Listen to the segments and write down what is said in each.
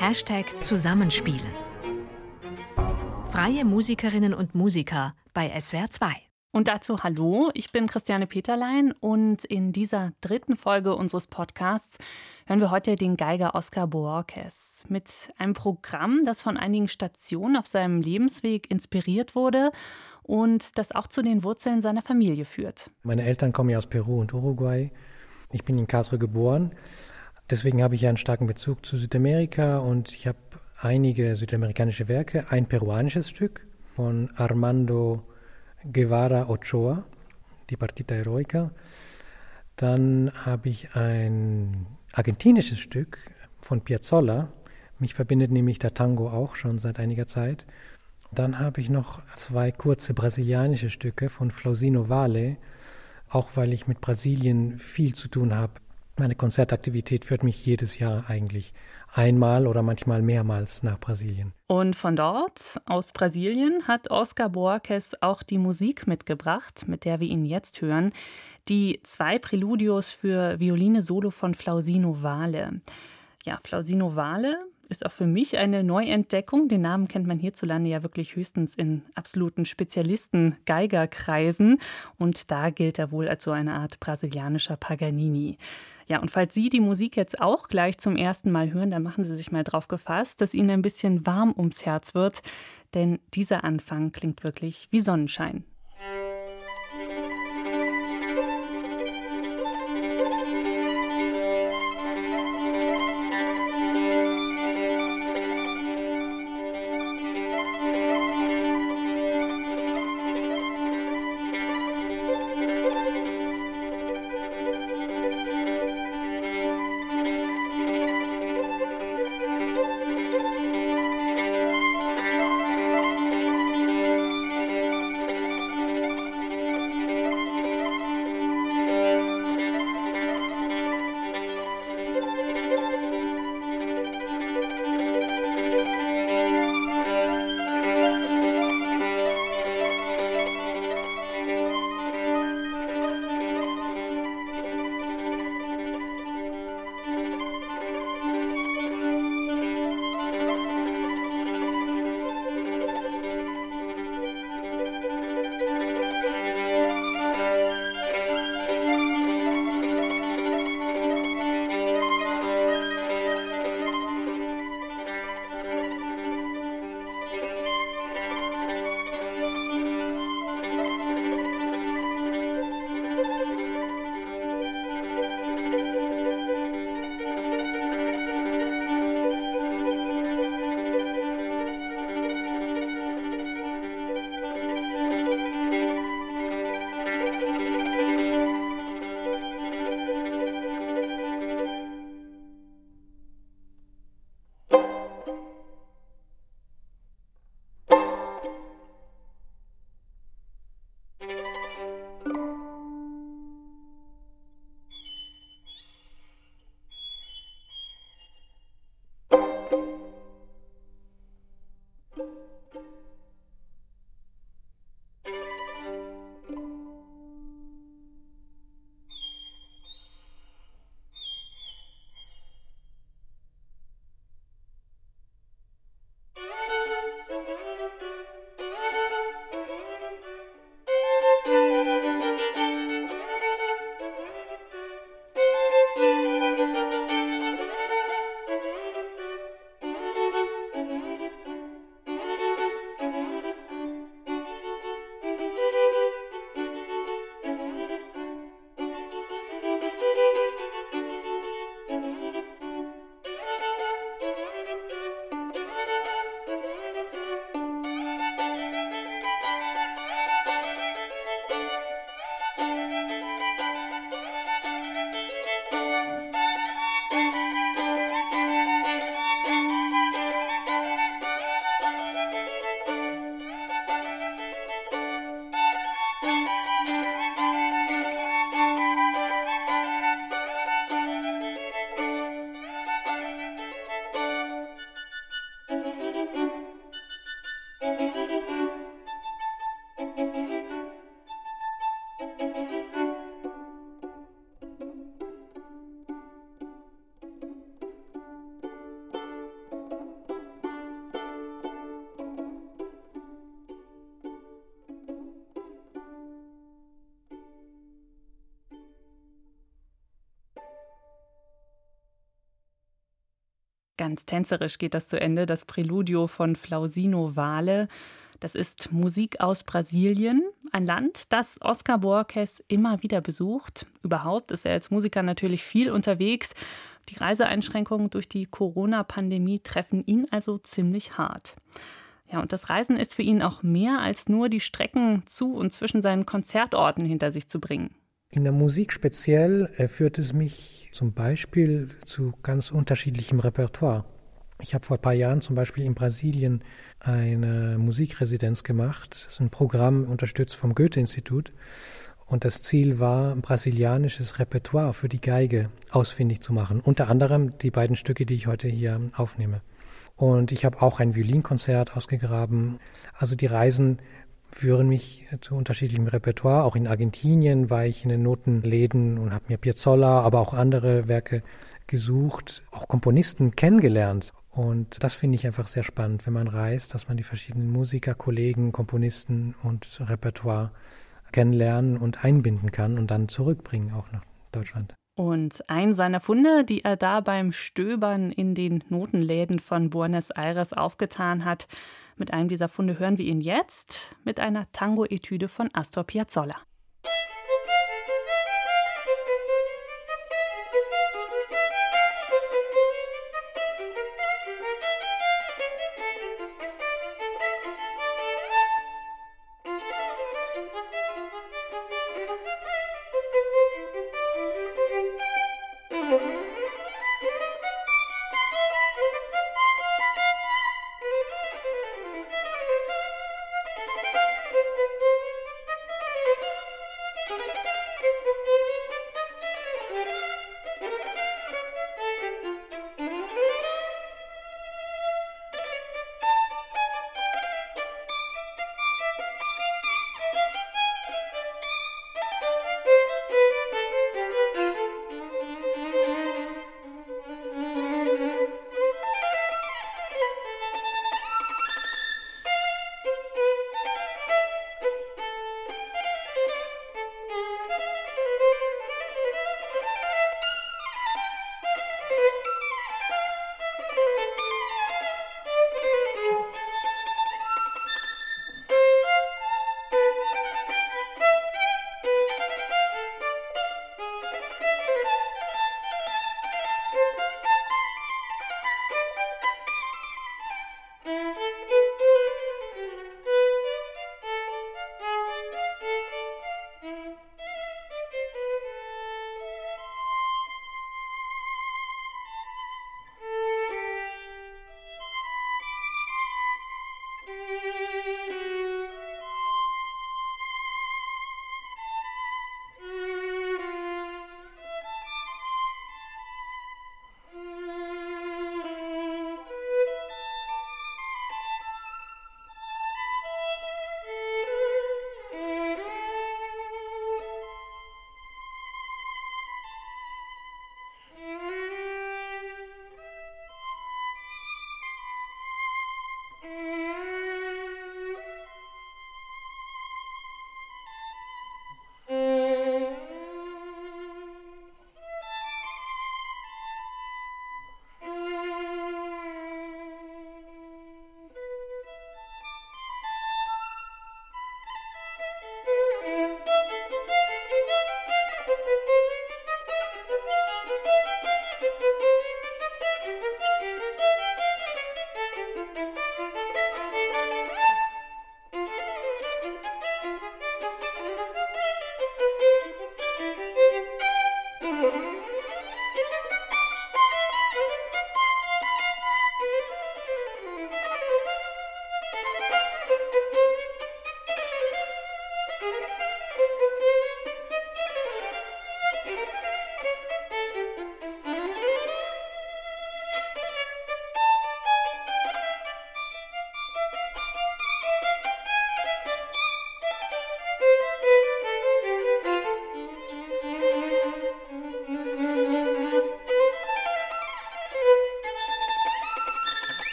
Hashtag Zusammenspielen. Freie Musikerinnen und Musiker bei SWR 2. Und dazu hallo, ich bin Christiane Peterlein und in dieser dritten Folge unseres Podcasts hören wir heute den Geiger Oscar Boorques mit einem Programm, das von einigen Stationen auf seinem Lebensweg inspiriert wurde und das auch zu den Wurzeln seiner Familie führt. Meine Eltern kommen ja aus Peru und Uruguay. Ich bin in Karlsruhe geboren. Deswegen habe ich einen starken Bezug zu Südamerika und ich habe einige südamerikanische Werke. Ein peruanisches Stück von Armando Guevara Ochoa, die Partita Heroica. Dann habe ich ein argentinisches Stück von Piazzolla. Mich verbindet nämlich der Tango auch schon seit einiger Zeit. Dann habe ich noch zwei kurze brasilianische Stücke von Flausino Vale, auch weil ich mit Brasilien viel zu tun habe. Meine Konzertaktivität führt mich jedes Jahr eigentlich einmal oder manchmal mehrmals nach Brasilien. Und von dort, aus Brasilien, hat Oscar Boaques auch die Musik mitgebracht, mit der wir ihn jetzt hören. Die zwei Präludios für Violine Solo von Flausino Vale. Ja, Flausino Vale ist auch für mich eine Neuentdeckung. Den Namen kennt man hierzulande ja wirklich höchstens in absoluten Spezialisten-Geigerkreisen. Und da gilt er wohl als so eine Art brasilianischer Paganini. Ja, und falls Sie die Musik jetzt auch gleich zum ersten Mal hören, dann machen Sie sich mal drauf gefasst, dass Ihnen ein bisschen warm ums Herz wird. Denn dieser Anfang klingt wirklich wie Sonnenschein. Ganz tänzerisch geht das zu Ende, das Präludio von Flausino Vale. Das ist Musik aus Brasilien, ein Land, das Oscar Borges immer wieder besucht. Überhaupt ist er als Musiker natürlich viel unterwegs. Die Reiseeinschränkungen durch die Corona-Pandemie treffen ihn also ziemlich hart. Ja, und das Reisen ist für ihn auch mehr als nur die Strecken zu und zwischen seinen Konzertorten hinter sich zu bringen. In der Musik speziell äh, führt es mich zum Beispiel zu ganz unterschiedlichem Repertoire. Ich habe vor ein paar Jahren zum Beispiel in Brasilien eine Musikresidenz gemacht. Das ist ein Programm unterstützt vom Goethe-Institut. Und das Ziel war, brasilianisches Repertoire für die Geige ausfindig zu machen. Unter anderem die beiden Stücke, die ich heute hier aufnehme. Und ich habe auch ein Violinkonzert ausgegraben. Also die Reisen führen mich zu unterschiedlichem Repertoire. Auch in Argentinien war ich in den Notenläden und habe mir Piazzolla, aber auch andere Werke gesucht, auch Komponisten kennengelernt. Und das finde ich einfach sehr spannend, wenn man reist, dass man die verschiedenen Musiker, Kollegen, Komponisten und Repertoire kennenlernen und einbinden kann und dann zurückbringen auch nach Deutschland. Und ein seiner Funde, die er da beim Stöbern in den Notenläden von Buenos Aires aufgetan hat, mit einem dieser Funde hören wir ihn jetzt mit einer Tango-Etüde von Astor Piazzolla.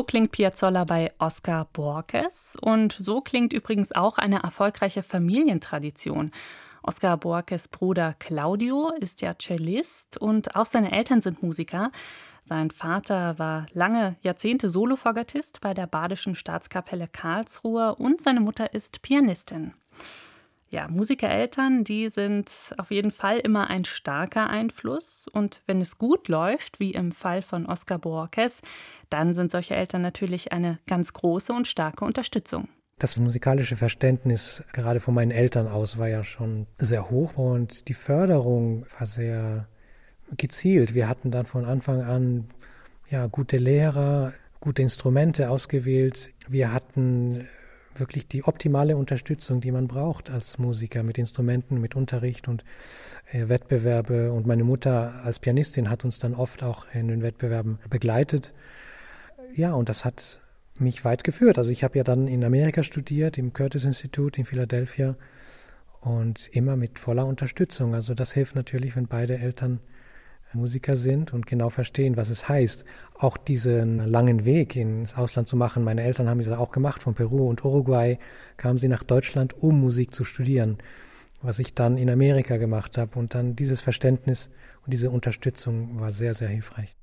So klingt Piazzolla bei Oscar Borges und so klingt übrigens auch eine erfolgreiche Familientradition. Oscar Borges Bruder Claudio ist ja Cellist und auch seine Eltern sind Musiker. Sein Vater war lange Jahrzehnte Solofagottist bei der Badischen Staatskapelle Karlsruhe und seine Mutter ist Pianistin. Ja, Musikereltern, die sind auf jeden Fall immer ein starker Einfluss. Und wenn es gut läuft, wie im Fall von Oscar Borges, dann sind solche Eltern natürlich eine ganz große und starke Unterstützung. Das musikalische Verständnis gerade von meinen Eltern aus war ja schon sehr hoch und die Förderung war sehr gezielt. Wir hatten dann von Anfang an ja gute Lehrer, gute Instrumente ausgewählt. Wir hatten wirklich die optimale Unterstützung, die man braucht als Musiker mit Instrumenten, mit Unterricht und äh, Wettbewerbe. Und meine Mutter als Pianistin hat uns dann oft auch in den Wettbewerben begleitet. Ja, und das hat mich weit geführt. Also ich habe ja dann in Amerika studiert, im Curtis Institut in Philadelphia und immer mit voller Unterstützung. Also das hilft natürlich, wenn beide Eltern Musiker sind und genau verstehen, was es heißt, auch diesen langen Weg ins Ausland zu machen. Meine Eltern haben das auch gemacht. Von Peru und Uruguay kamen sie nach Deutschland, um Musik zu studieren, was ich dann in Amerika gemacht habe. Und dann dieses Verständnis und diese Unterstützung war sehr, sehr hilfreich.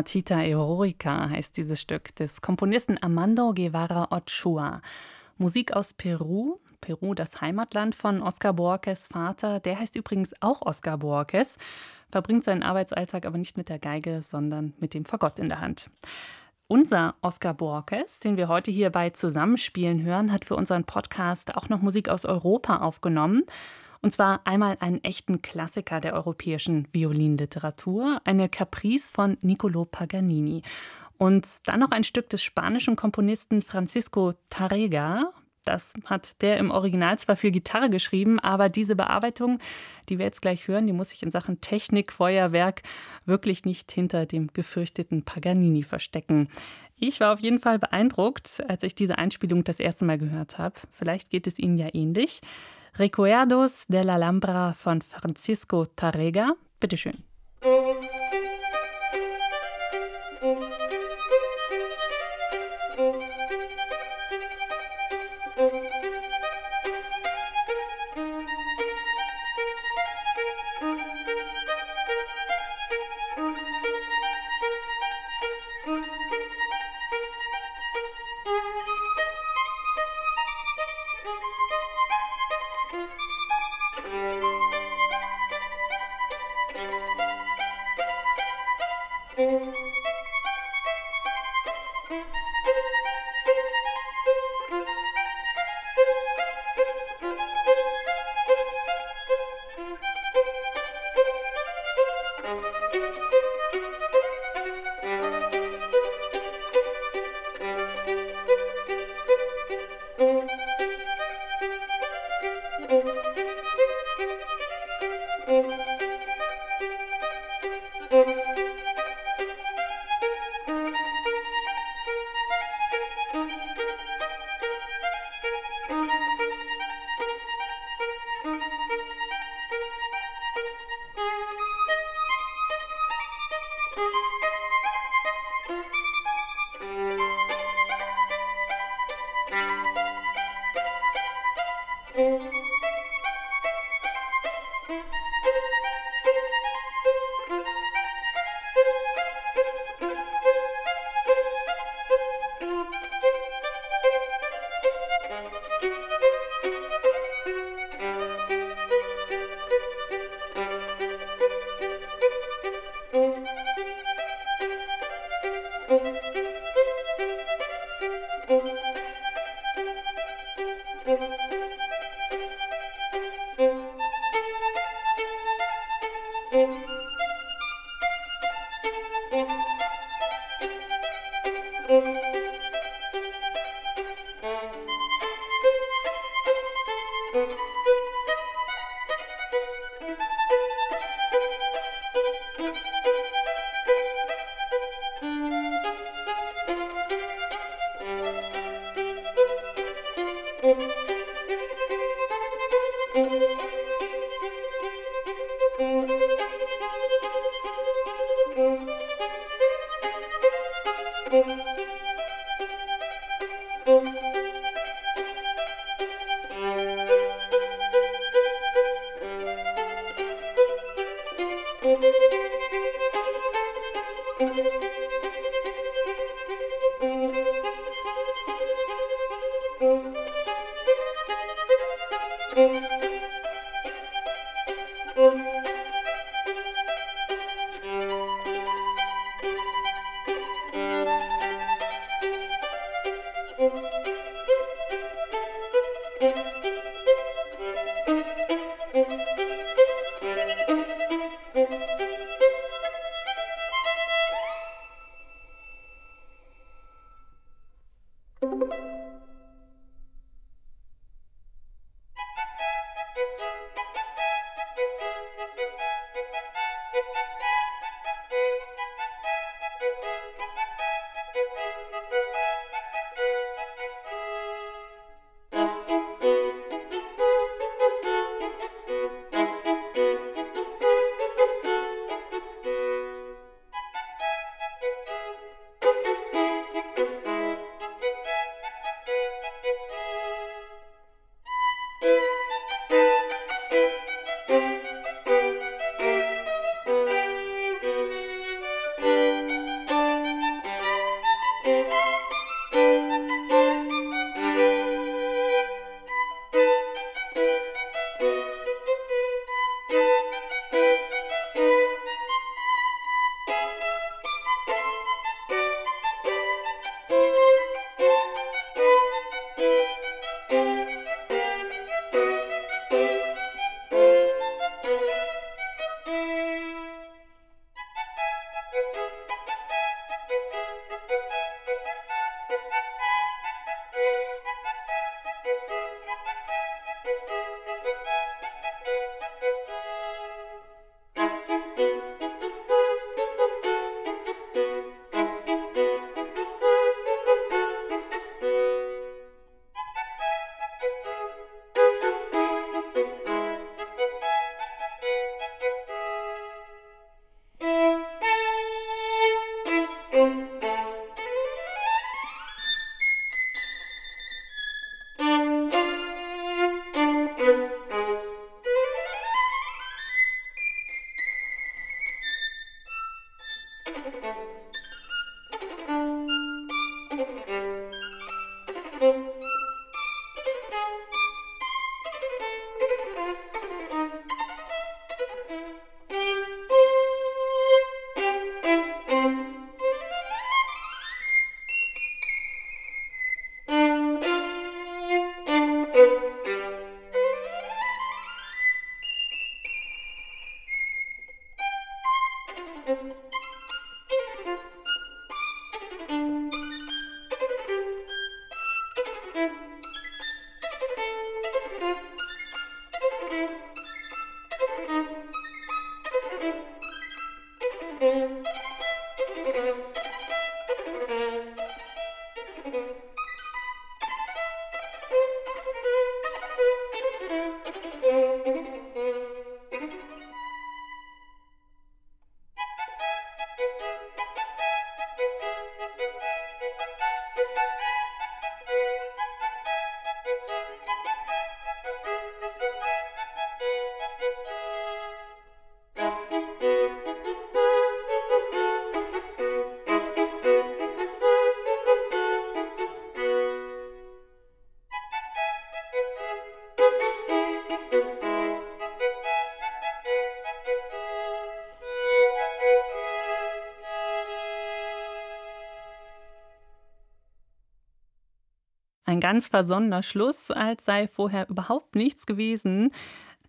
Partita Eroica heißt dieses Stück des Komponisten Armando Guevara Ochoa. Musik aus Peru, Peru das Heimatland von Oscar Borges Vater. Der heißt übrigens auch Oscar Borges, verbringt seinen Arbeitsalltag aber nicht mit der Geige, sondern mit dem Fagott in der Hand. Unser Oscar Borges, den wir heute hier bei Zusammenspielen hören, hat für unseren Podcast auch noch Musik aus Europa aufgenommen. Und zwar einmal einen echten Klassiker der europäischen Violinliteratur, eine Caprice von Niccolo Paganini. Und dann noch ein Stück des spanischen Komponisten Francisco Tarrega, das hat der im Original zwar für Gitarre geschrieben, aber diese Bearbeitung, die wir jetzt gleich hören, die muss sich in Sachen Technik, Feuerwerk wirklich nicht hinter dem gefürchteten Paganini verstecken. Ich war auf jeden Fall beeindruckt, als ich diese Einspielung das erste Mal gehört habe. Vielleicht geht es Ihnen ja ähnlich. Recuerdos de la Alhambra von Francisco Tarrega. Bitteschön. Música ein ganz versonnener Schluss, als sei vorher überhaupt nichts gewesen.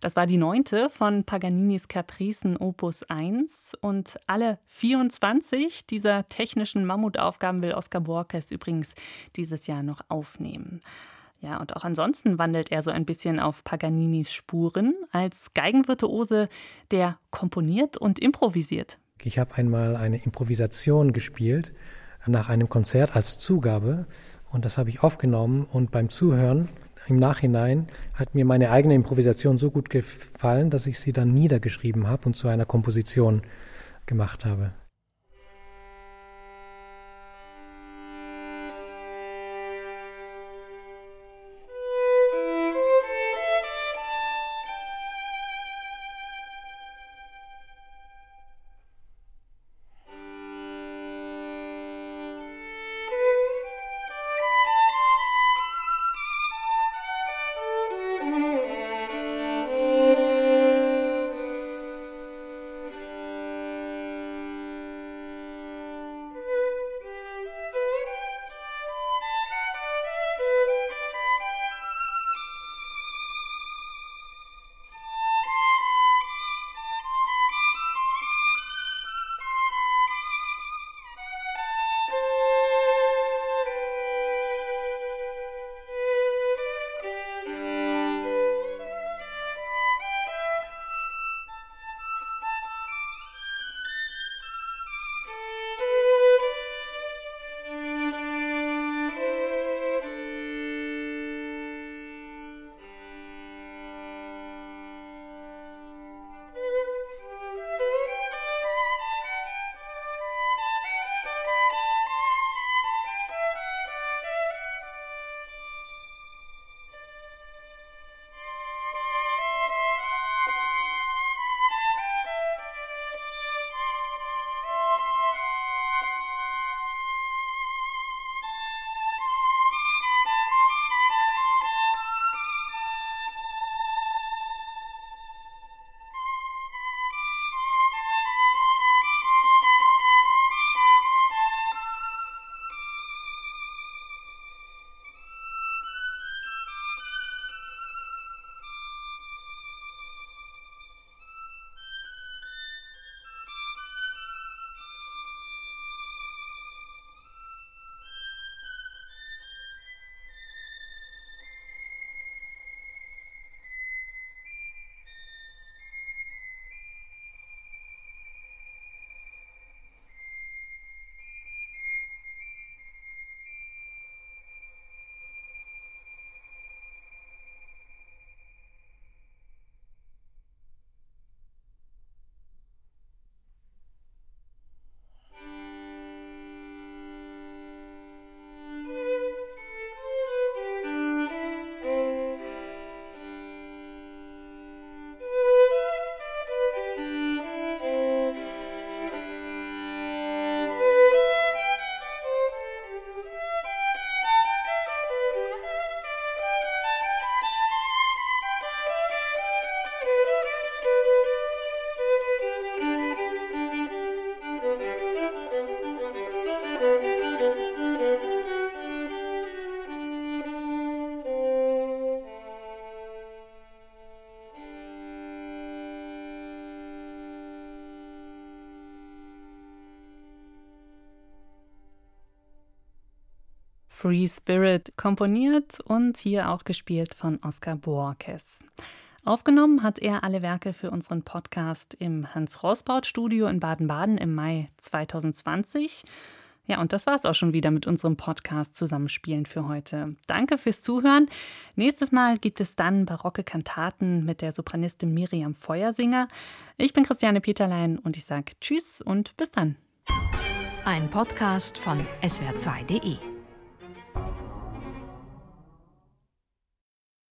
Das war die neunte von Paganinis Capricen Opus 1 und alle 24 dieser technischen Mammutaufgaben will Oskar Borges übrigens dieses Jahr noch aufnehmen. Ja, und auch ansonsten wandelt er so ein bisschen auf Paganinis Spuren als Geigenvirtuose, der komponiert und improvisiert. Ich habe einmal eine Improvisation gespielt nach einem Konzert als Zugabe und das habe ich aufgenommen und beim Zuhören im Nachhinein hat mir meine eigene Improvisation so gut gefallen, dass ich sie dann niedergeschrieben habe und zu einer Komposition gemacht habe. Free Spirit komponiert und hier auch gespielt von Oskar Borges. Aufgenommen hat er alle Werke für unseren Podcast im Hans-Rosbaud-Studio in Baden-Baden im Mai 2020. Ja, und das war es auch schon wieder mit unserem Podcast Zusammenspielen für heute. Danke fürs Zuhören. Nächstes Mal gibt es dann barocke Kantaten mit der Sopranistin Miriam Feuersinger. Ich bin Christiane Peterlein und ich sage Tschüss und bis dann. Ein Podcast von swr2.de